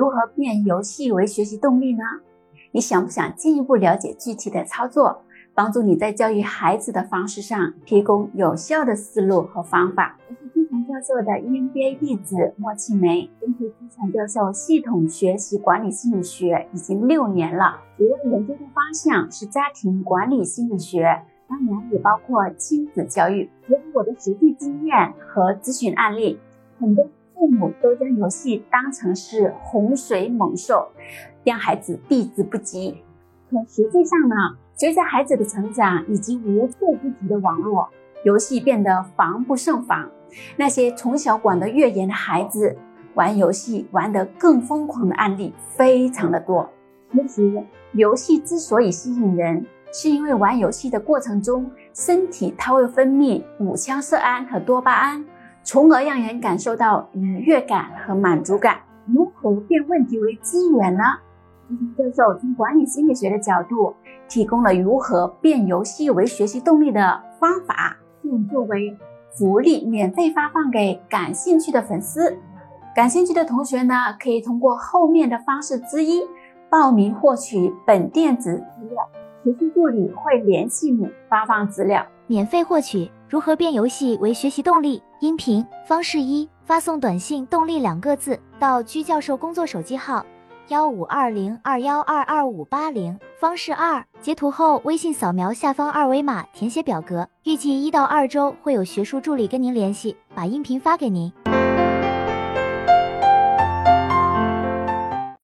如何变游戏为学习动力呢？你想不想进一步了解具体的操作，帮助你在教育孩子的方式上提供有效的思路和方法？我是资产教授的 EMBA 弟子莫庆梅，跟随资产教授系统学习管理心理学已经六年了，主要研究的方向是家庭管理心理学，当然也包括亲子教育。结合我的实际经验和咨询案例，很多。父母都将游戏当成是洪水猛兽，让孩子避之不及。可实际上呢，随着孩子的成长以及无处不及的网络游戏变得防不胜防，那些从小管得越严的孩子，玩游戏玩得更疯狂的案例非常的多。其实，游戏之所以吸引人，是因为玩游戏的过程中，身体它会分泌五羟色胺和多巴胺。从而让人感受到愉悦感和满足感。如何变问题为资源呢？教授从管理心理学的角度提供了如何变游戏为学习动力的方法，并作为福利免费发放给感兴趣的粉丝。感兴趣的同学呢，可以通过后面的方式之一报名获取本电子资料，学习助理会联系你发放资料，免费获取。如何变游戏为学习动力？音频方式一：发送短信“动力”两个字到居教授工作手机号幺五二零二幺二二五八零。方式二：截图后微信扫描下方二维码填写表格，预计一到二周会有学术助理跟您联系，把音频发给您。